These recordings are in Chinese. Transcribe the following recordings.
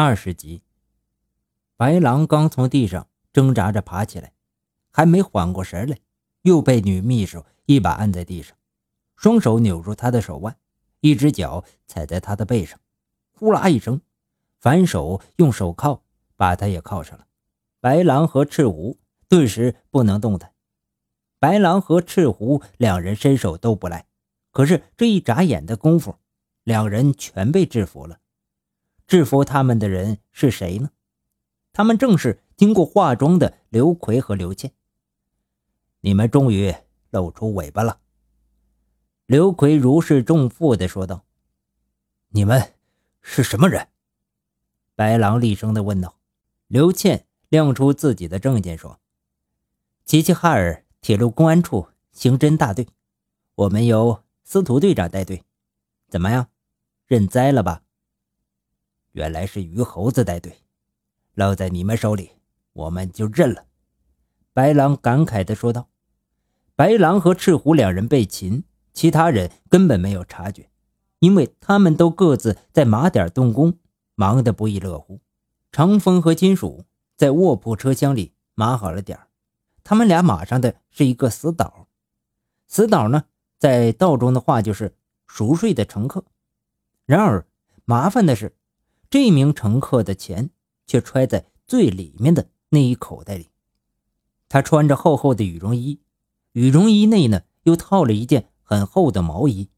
二十集，白狼刚从地上挣扎着爬起来，还没缓过神来，又被女秘书一把按在地上，双手扭住他的手腕，一只脚踩在他的背上，呼啦一声，反手用手铐把他也铐上了。白狼和赤狐顿时不能动弹。白狼和赤狐两人身手都不赖，可是这一眨眼的功夫，两人全被制服了。制服他们的人是谁呢？他们正是经过化妆的刘奎和刘倩。你们终于露出尾巴了。刘奎如释重负地说道：“你们是什么人？”白狼厉声地问道。刘倩亮出自己的证件说：“齐齐哈尔铁路公安处刑侦大队，我们由司徒队长带队。怎么样，认栽了吧？”原来是鱼猴子带队，落在你们手里，我们就认了。”白狼感慨地说道。白狼和赤狐两人被擒，其他人根本没有察觉，因为他们都各自在码点动工，忙得不亦乐乎。长风和金属在卧铺车厢里码好了点他们俩码上的是一个死岛。死岛呢，在道中的话就是熟睡的乘客。然而麻烦的是。这名乘客的钱却揣在最里面的那一口袋里。他穿着厚厚的羽绒衣，羽绒衣内呢又套了一件很厚的毛衣，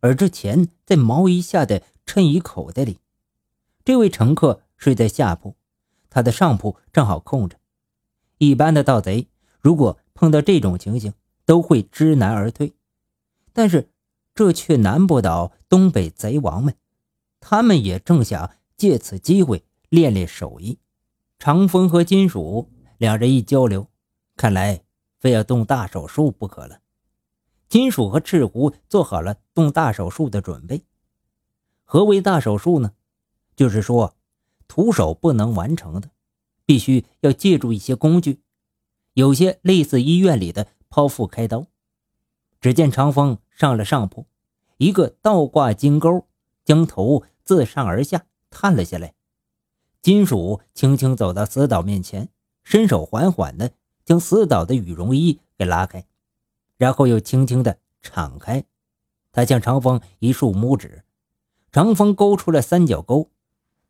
而这钱在毛衣下的衬衣口袋里。这位乘客睡在下铺，他的上铺正好空着。一般的盗贼如果碰到这种情形，都会知难而退，但是这却难不倒东北贼王们，他们也正想。借此机会练练手艺，长风和金属两人一交流，看来非要动大手术不可了。金属和赤狐做好了动大手术的准备。何为大手术呢？就是说，徒手不能完成的，必须要借助一些工具，有些类似医院里的剖腹开刀。只见长风上了上铺，一个倒挂金钩，将头自上而下。探了下来，金属轻轻走到死岛面前，伸手缓缓地将死岛的羽绒衣给拉开，然后又轻轻地敞开。他向长风一竖拇指，长风勾出了三角钩，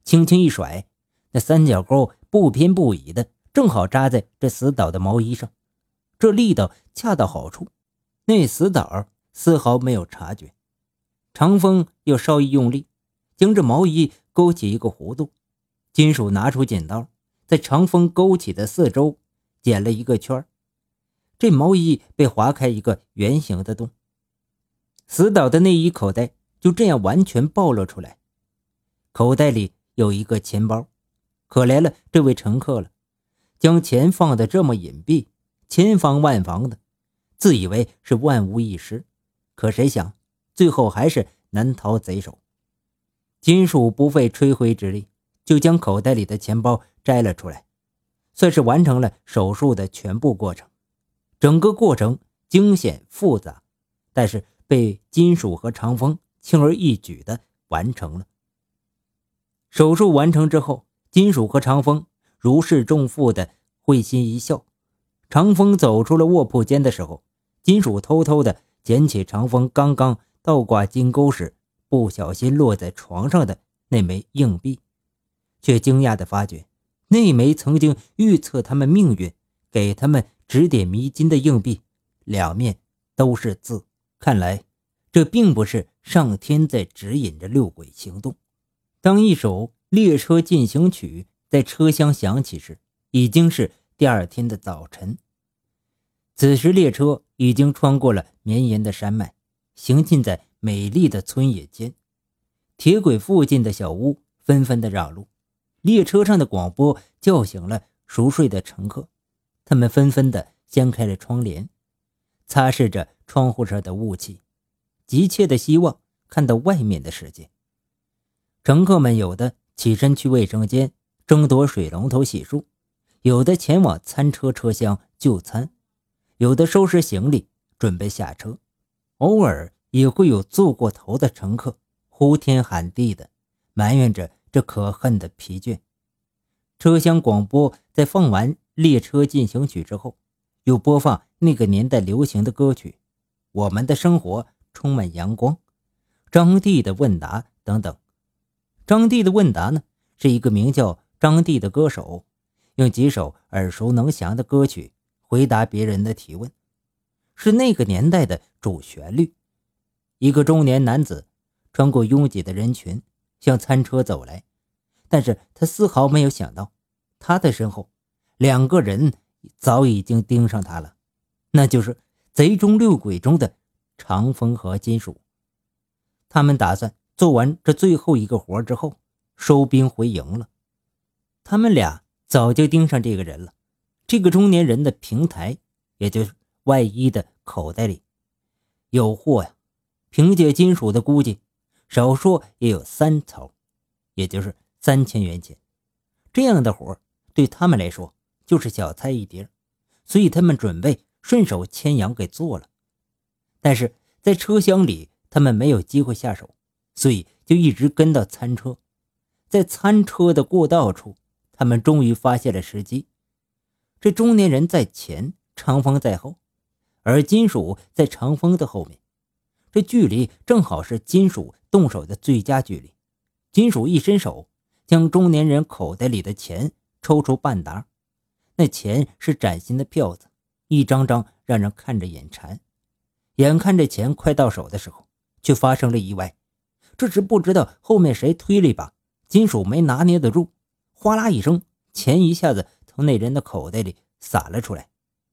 轻轻一甩，那三角钩不偏不倚的正好扎在这死岛的毛衣上，这力道恰到好处，那死岛丝毫没有察觉。长风又稍一用力，将这毛衣。勾起一个弧度，金属拿出剪刀，在长风勾起的四周剪了一个圈这毛衣被划开一个圆形的洞，死岛的内衣口袋就这样完全暴露出来。口袋里有一个钱包，可怜了这位乘客了，将钱放得这么隐蔽，千防万防的，自以为是万无一失，可谁想最后还是难逃贼手。金属不费吹灰之力，就将口袋里的钱包摘了出来，算是完成了手术的全部过程。整个过程惊险复杂，但是被金属和长风轻而易举地完成了。手术完成之后，金属和长风如释重负地会心一笑。长风走出了卧铺间的时候，金属偷偷地捡起长风刚刚倒挂金钩时。不小心落在床上的那枚硬币，却惊讶地发觉，那枚曾经预测他们命运、给他们指点迷津的硬币，两面都是字。看来，这并不是上天在指引着六鬼行动。当一首《列车进行曲》在车厢响起时，已经是第二天的早晨。此时，列车已经穿过了绵延的山脉，行进在。美丽的村野间，铁轨附近的小屋纷纷的让路。列车上的广播叫醒了熟睡的乘客，他们纷纷的掀开了窗帘，擦拭着窗户上的雾气，急切的希望看到外面的世界。乘客们有的起身去卫生间争夺水龙头洗漱，有的前往餐车车厢就餐，有的收拾行李准备下车，偶尔。也会有坐过头的乘客呼天喊地的埋怨着这可恨的疲倦。车厢广播在放完《列车进行曲》之后，又播放那个年代流行的歌曲《我们的生活充满阳光》、张帝的问答等等。张帝的问答呢，是一个名叫张帝的歌手，用几首耳熟能详的歌曲回答别人的提问，是那个年代的主旋律。一个中年男子穿过拥挤的人群，向餐车走来，但是他丝毫没有想到，他的身后两个人早已经盯上他了，那就是贼中六鬼中的长风和金属。他们打算做完这最后一个活之后，收兵回营了。他们俩早就盯上这个人了，这个中年人的平台，也就是外衣的口袋里，有货呀。凭借金属的估计，少说也有三槽，也就是三千元钱。这样的活对他们来说就是小菜一碟，所以他们准备顺手牵羊给做了。但是在车厢里，他们没有机会下手，所以就一直跟到餐车。在餐车的过道处，他们终于发现了时机。这中年人在前，长风在后，而金属在长风的后面。这距离正好是金属动手的最佳距离。金属一伸手，将中年人口袋里的钱抽出半沓，那钱是崭新的票子，一张张让人看着眼馋。眼看着钱快到手的时候，却发生了意外。这时不知道后面谁推了一把，金属没拿捏得住，哗啦一声，钱一下子从那人的口袋里洒了出来，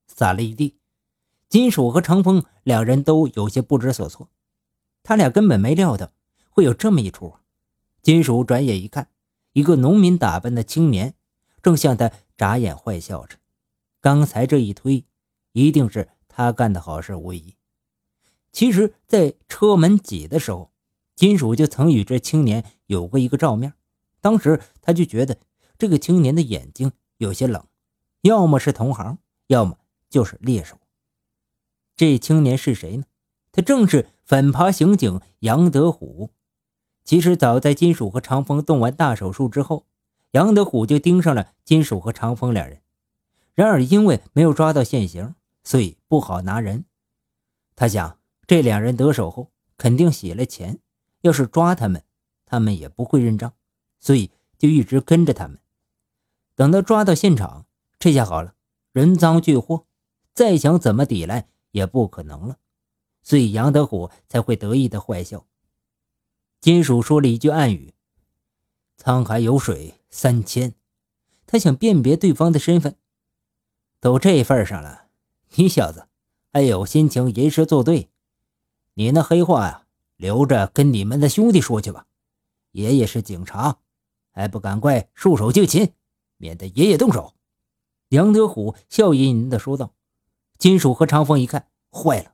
洒了一地。金属和长风两人都有些不知所措，他俩根本没料到会有这么一出。金属转眼一看，一个农民打扮的青年正向他眨眼坏笑着。刚才这一推，一定是他干的好事无疑。其实，在车门挤的时候，金属就曾与这青年有过一个照面。当时他就觉得这个青年的眼睛有些冷，要么是同行，要么就是猎手。这青年是谁呢？他正是反扒刑警杨德虎。其实早在金属和长风动完大手术之后，杨德虎就盯上了金属和长风两人。然而因为没有抓到现行，所以不好拿人。他想，这两人得手后肯定洗了钱，要是抓他们，他们也不会认账，所以就一直跟着他们。等到抓到现场，这下好了，人赃俱获，再想怎么抵赖。也不可能了，所以杨德虎才会得意的坏笑。金属说了一句暗语：“沧海有水三千。”他想辨别对方的身份。都这份上了，你小子还有心情吟诗作对？你那黑话呀，留着跟你们的兄弟说去吧。爷爷是警察，还不赶快束手就擒，免得爷爷动手。”杨德虎笑吟吟地说道。金属和长风一看，坏了，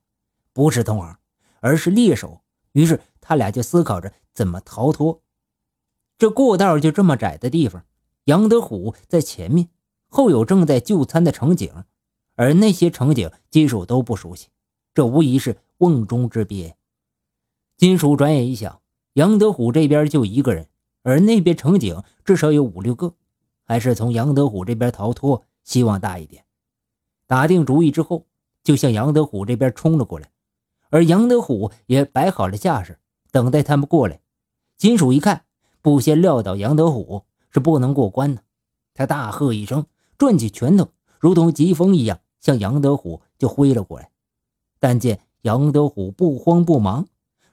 不是同行，而是猎手。于是他俩就思考着怎么逃脱。这过道就这么窄的地方，杨德虎在前面，后有正在就餐的乘警，而那些乘警金属都不熟悉，这无疑是瓮中之鳖。金属转眼一想，杨德虎这边就一个人，而那边乘警至少有五六个，还是从杨德虎这边逃脱希望大一点。打定主意之后，就向杨德虎这边冲了过来，而杨德虎也摆好了架势，等待他们过来。金属一看，不先撂倒杨德虎是不能过关的，他大喝一声，转起拳头，如同疾风一样向杨德虎就挥了过来。但见杨德虎不慌不忙，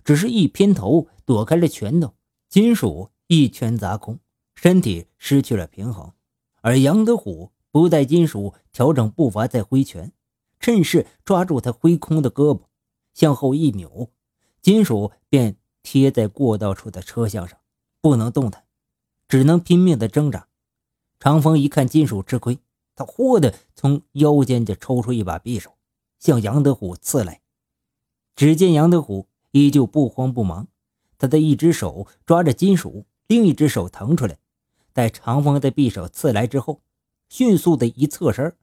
只是一偏头躲开了拳头，金属一拳砸空，身体失去了平衡，而杨德虎。不待金属调整步伐，再挥拳，趁势抓住他挥空的胳膊，向后一扭，金属便贴在过道处的车厢上，不能动弹，只能拼命的挣扎。长风一看金属吃亏，他豁的从腰间就抽出一把匕首，向杨德虎刺来。只见杨德虎依旧不慌不忙，他的一只手抓着金属，另一只手腾出来，待长风的匕首刺来之后。迅速的一侧身，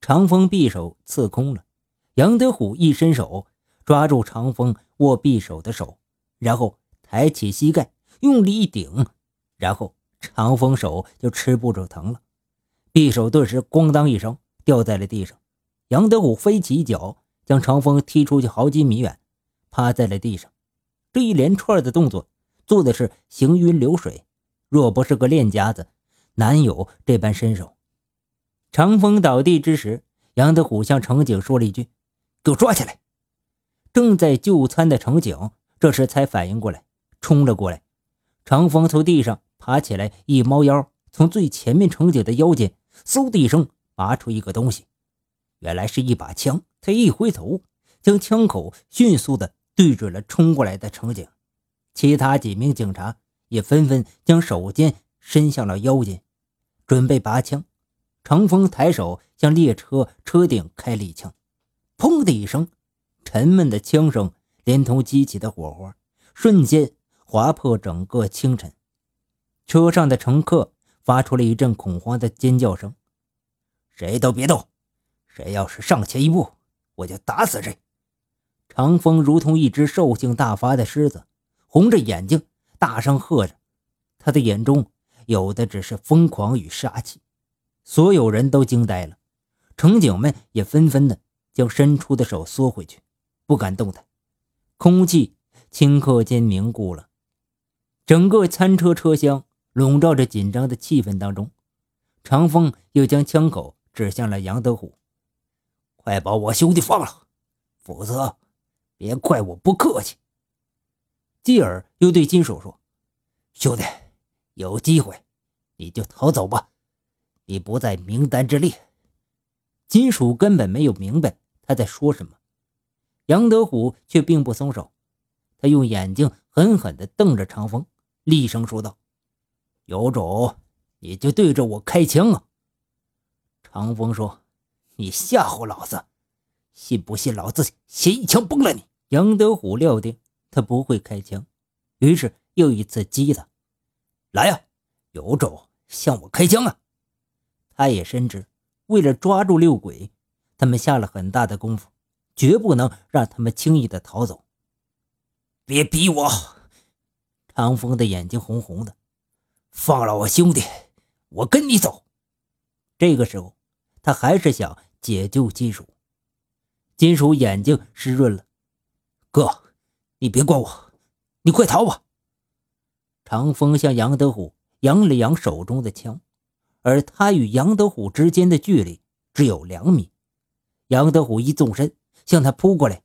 长风匕首刺空了。杨德虎一伸手抓住长风握匕首的手，然后抬起膝盖用力一顶，然后长风手就吃不住疼了，匕首顿时咣当一声掉在了地上。杨德虎飞起一脚，将长风踢出去好几米远，趴在了地上。这一连串的动作做的是行云流水，若不是个练家子，难有这般身手。长风倒地之时，杨德虎向程景说了一句：“给我抓起来！”正在就餐的程景这时才反应过来，冲了过来。长风从地上爬起来，一猫腰，从最前面程景的腰间嗖的一声拔出一个东西。原来是一把枪，他一回头，将枪口迅速的对准了冲过来的程景。其他几名警察也纷纷将手尖伸向了腰间，准备拔枪。长风抬手向列车车顶开了一枪，砰的一声，沉闷的枪声连同激起的火花，瞬间划破整个清晨。车上的乘客发出了一阵恐慌的尖叫声：“谁都别动！”谁要是上前一步，我就打死谁！长风如同一只兽性大发的狮子，红着眼睛大声喝着，他的眼中有的只是疯狂与杀气。所有人都惊呆了，乘警们也纷纷的将伸出的手缩回去，不敢动弹。空气顷刻间凝固了，整个餐车车厢笼罩着紧张的气氛当中。长风又将枪口指向了杨德虎。快把我兄弟放了，否则别怪我不客气。继而又对金手说：“兄弟，有机会你就逃走吧，你不在名单之列。”金属根本没有明白他在说什么，杨德虎却并不松手，他用眼睛狠狠地瞪着长风，厉声说道：“有种你就对着我开枪啊！”长风说。你吓唬老子，信不信老子先一枪崩了你？杨德虎料定他不会开枪，于是又一次激他：“来呀，有种向我开枪啊！”他也深知，为了抓住六鬼，他们下了很大的功夫，绝不能让他们轻易的逃走。别逼我！长风的眼睛红红的，放了我兄弟，我跟你走。这个时候。他还是想解救金属，金属眼睛湿润了。哥，你别管我，你快逃吧！长风向杨德虎扬了扬手中的枪，而他与杨德虎之间的距离只有两米。杨德虎一纵身向他扑过来，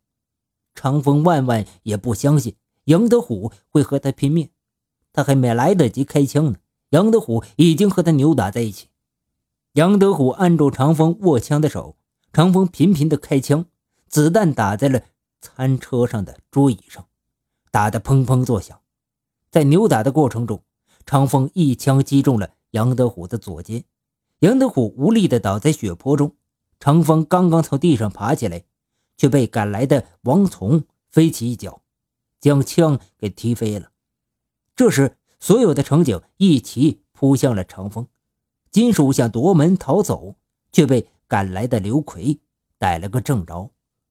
长风万万也不相信杨德虎会和他拼命，他还没来得及开枪呢，杨德虎已经和他扭打在一起。杨德虎按住长风握枪的手，长风频频的开枪，子弹打在了餐车上的桌椅上，打得砰砰作响。在扭打的过程中，长风一枪击中了杨德虎的左肩，杨德虎无力的倒在血泊中。长风刚刚从地上爬起来，却被赶来的王从飞起一脚，将枪给踢飞了。这时，所有的乘警一齐扑向了长风。金属想夺门逃走，却被赶来的刘奎逮了个正着。